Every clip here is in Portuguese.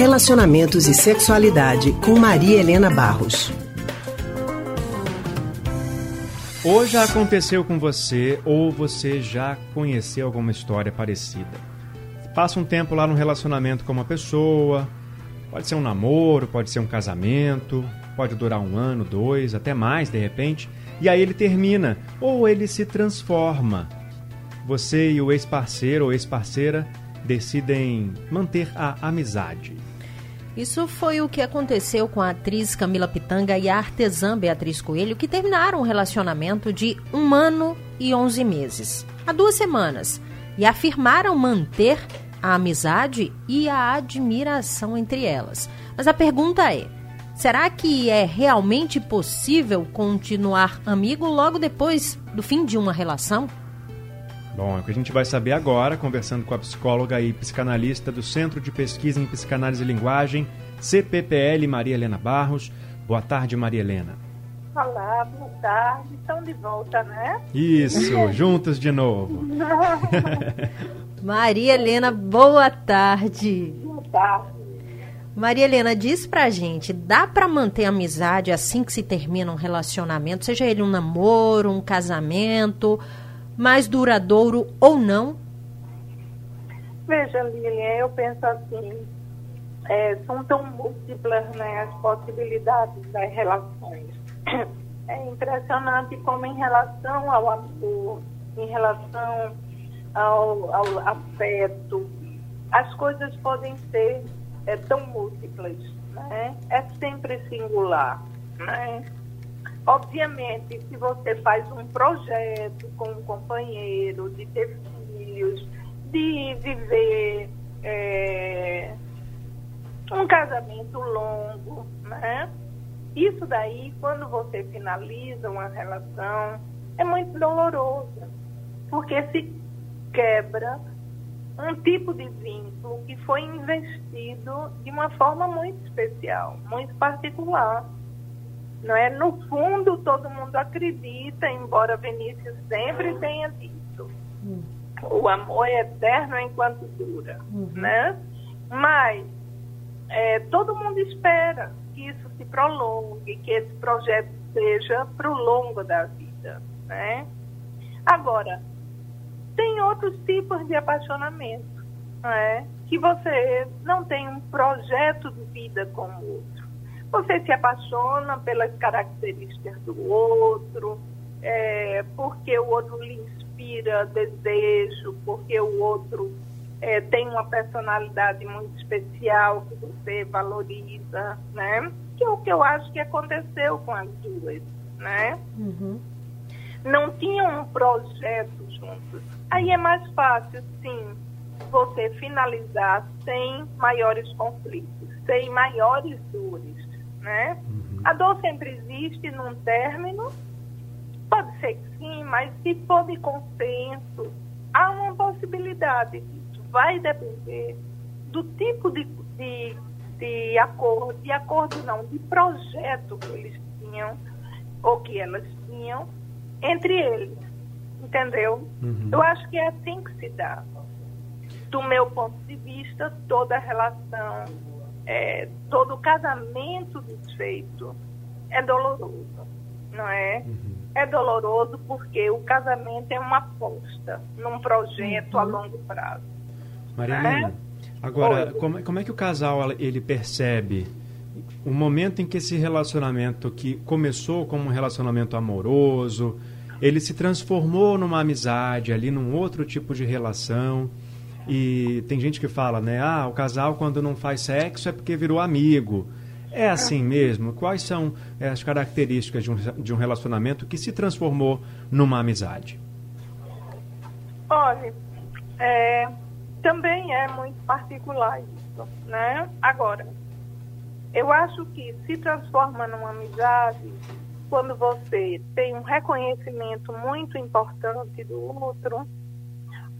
Relacionamentos e Sexualidade com Maria Helena Barros. Ou já aconteceu com você, ou você já conheceu alguma história parecida. Passa um tempo lá no relacionamento com uma pessoa, pode ser um namoro, pode ser um casamento, pode durar um ano, dois, até mais de repente, e aí ele termina, ou ele se transforma. Você e o ex-parceiro ou ex-parceira decidem manter a amizade. Isso foi o que aconteceu com a atriz Camila Pitanga e a artesã Beatriz Coelho, que terminaram um relacionamento de um ano e onze meses, há duas semanas, e afirmaram manter a amizade e a admiração entre elas. Mas a pergunta é: será que é realmente possível continuar amigo logo depois do fim de uma relação? Bom, é o que a gente vai saber agora, conversando com a psicóloga e psicanalista do Centro de Pesquisa em Psicanálise e Linguagem, CPPL, Maria Helena Barros. Boa tarde, Maria Helena. Olá, boa tarde. Estão de volta, né? Isso, juntos de novo. Maria Helena, boa tarde. Boa tarde. Maria Helena, diz pra gente, dá para manter amizade assim que se termina um relacionamento, seja ele um namoro, um casamento, mais duradouro ou não? Veja, Lilian, eu penso assim, é, são tão múltiplas né, as possibilidades das relações. É impressionante como em relação ao amor, em relação ao, ao afeto, as coisas podem ser é, tão múltiplas, né? É sempre singular, né? Obviamente, se você faz um projeto com um companheiro, de ter filhos, de viver é, um casamento longo, né? Isso daí, quando você finaliza uma relação, é muito doloroso, porque se quebra um tipo de vínculo que foi investido de uma forma muito especial, muito particular. Não é? No fundo, todo mundo acredita, embora Vinícius sempre tenha dito, uhum. o amor é eterno enquanto dura, uhum. né? Mas é, todo mundo espera que isso se prolongue, que esse projeto seja para o longo da vida, né? Agora, tem outros tipos de apaixonamento, não é? Que você não tem um projeto de vida com o outro. Você se apaixona pelas características do outro, é, porque o outro lhe inspira desejo, porque o outro é, tem uma personalidade muito especial que você valoriza, né? Que é o que eu acho que aconteceu com as duas, né? Uhum. Não tinham um projeto juntos Aí é mais fácil, sim, você finalizar sem maiores conflitos, sem maiores dores, né? A dor sempre existe num término, pode ser que sim, mas se for de consenso, há uma possibilidade disso. Vai depender do tipo de, de, de acordo, de acordo não, de projeto que eles tinham, ou que elas tinham, entre eles entendeu? Uhum. Eu acho que é assim que se dá. Do meu ponto de vista, toda relação, é, todo casamento desfeito é doloroso, não é? Uhum. É doloroso porque o casamento é uma aposta num projeto uhum. a longo prazo. Maria é? agora, como, como é que o casal ele percebe o momento em que esse relacionamento que começou como um relacionamento amoroso, ele se transformou numa amizade, ali num outro tipo de relação. E tem gente que fala, né? Ah, o casal quando não faz sexo é porque virou amigo. É assim mesmo? Quais são é, as características de um, de um relacionamento que se transformou numa amizade? Olha, é, também é muito particular isso, né? Agora, eu acho que se transforma numa amizade quando você tem um reconhecimento muito importante do outro,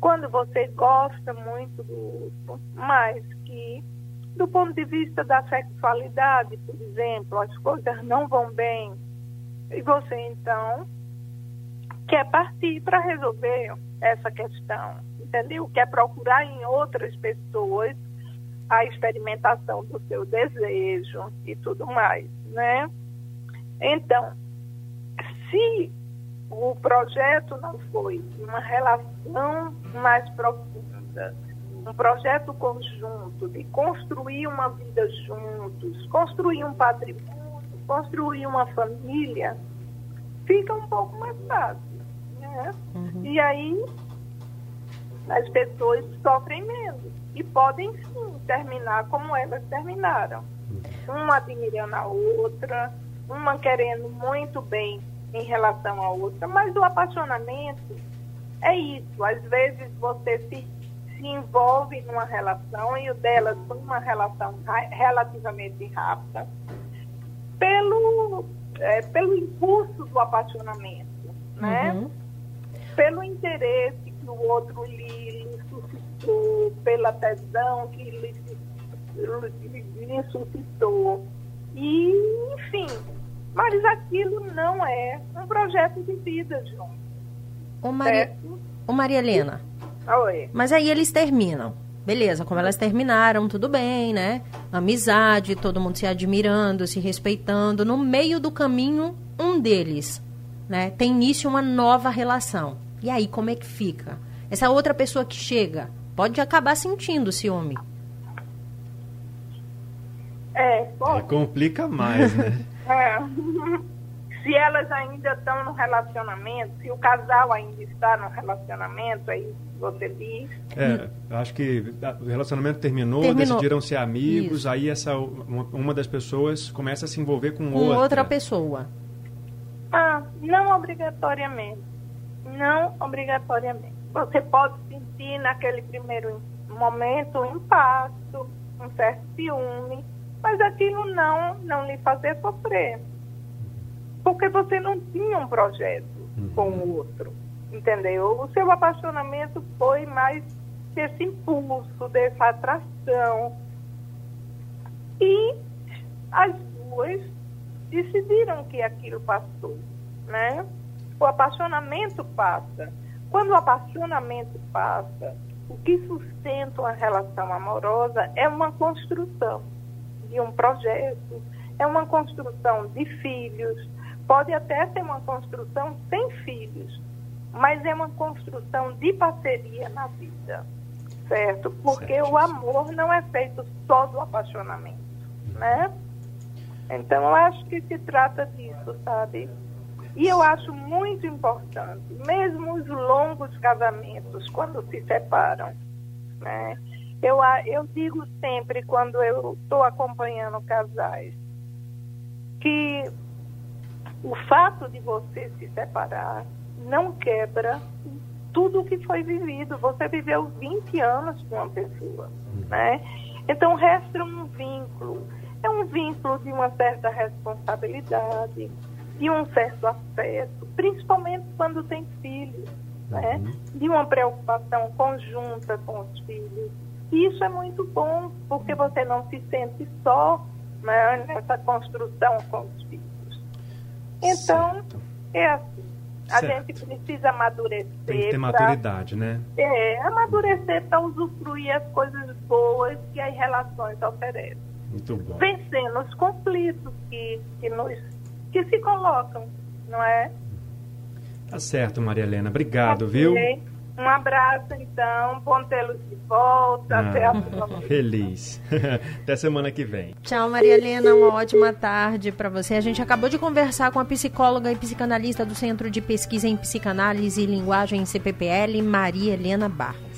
quando você gosta muito do outro, mas que, do ponto de vista da sexualidade, por exemplo, as coisas não vão bem, e você então quer partir para resolver essa questão, entendeu? Quer procurar em outras pessoas a experimentação do seu desejo e tudo mais, né? Então, se o projeto não foi uma relação mais profunda, um projeto conjunto de construir uma vida juntos, construir um patrimônio, construir uma família, fica um pouco mais fácil, né? Uhum. E aí as pessoas sofrem menos e podem sim terminar como elas terminaram. Uma admirando a outra, uma querendo muito bem em relação à outra, mas o apaixonamento é isso. Às vezes você se, se envolve numa relação e o dela foi uma relação relativamente rápida pelo, é, pelo impulso do apaixonamento, né? Uhum. Pelo interesse que o outro lhe, lhe suscitou, pela tesão que lhe, lhe, lhe suscitou. E, enfim, mas aquilo não é um projeto de vida, João. Ô, Maria, Ô Maria Helena. Oi. Mas aí eles terminam. Beleza, como elas terminaram, tudo bem, né? Amizade, todo mundo se admirando, se respeitando. No meio do caminho, um deles, né? Tem início uma nova relação. E aí, como é que fica? Essa outra pessoa que chega pode acabar sentindo ciúme. É, pode. É, complica mais, né? é. Se elas ainda estão no relacionamento, se o casal ainda está no relacionamento, aí você diz. É, acho que o relacionamento terminou, terminou. decidiram ser amigos, Isso. aí essa uma, uma, das pessoas começa a se envolver com, com outra. outra pessoa. Ah, não obrigatoriamente não obrigatoriamente. Você pode sentir naquele primeiro momento um impacto, um certo ciúme, mas aquilo não, não lhe fazer sofrer. Porque você não tinha um projeto com o outro, entendeu? O seu apaixonamento foi mais desse impulso, dessa atração. E as duas decidiram que aquilo passou, né? o apaixonamento passa. Quando o apaixonamento passa, o que sustenta uma relação amorosa é uma construção de um projeto, é uma construção de filhos, pode até ser uma construção sem filhos, mas é uma construção de parceria na vida, certo? Porque certo. o amor não é feito só do apaixonamento, né? Então, eu acho que se trata disso, sabe? E eu acho muito importante, mesmo os longos casamentos, quando se separam, né? Eu, eu digo sempre, quando eu estou acompanhando casais, que o fato de você se separar não quebra tudo o que foi vivido. Você viveu 20 anos com uma pessoa, né? Então resta um vínculo. É um vínculo de uma certa responsabilidade, de um certo afeto, principalmente quando tem filhos, né? Uhum. de uma preocupação conjunta com os filhos. Isso é muito bom, porque você não se sente só né, nessa construção com os filhos. Então, certo. é assim. A certo. gente precisa amadurecer. Tem que ter maturidade, pra, né? É, amadurecer para usufruir as coisas boas que as relações oferecem. Muito bom. Vencendo os conflitos que, que nos que se colocam, não é? Tá certo, Maria Helena. Obrigado, okay. viu? Um abraço, então. Bom tê-los de volta. Ah, até a próxima. Feliz. até semana que vem. Tchau, Maria Helena. Uma ótima tarde para você. A gente acabou de conversar com a psicóloga e psicanalista do Centro de Pesquisa em Psicanálise e Linguagem CPPL, Maria Helena Barros.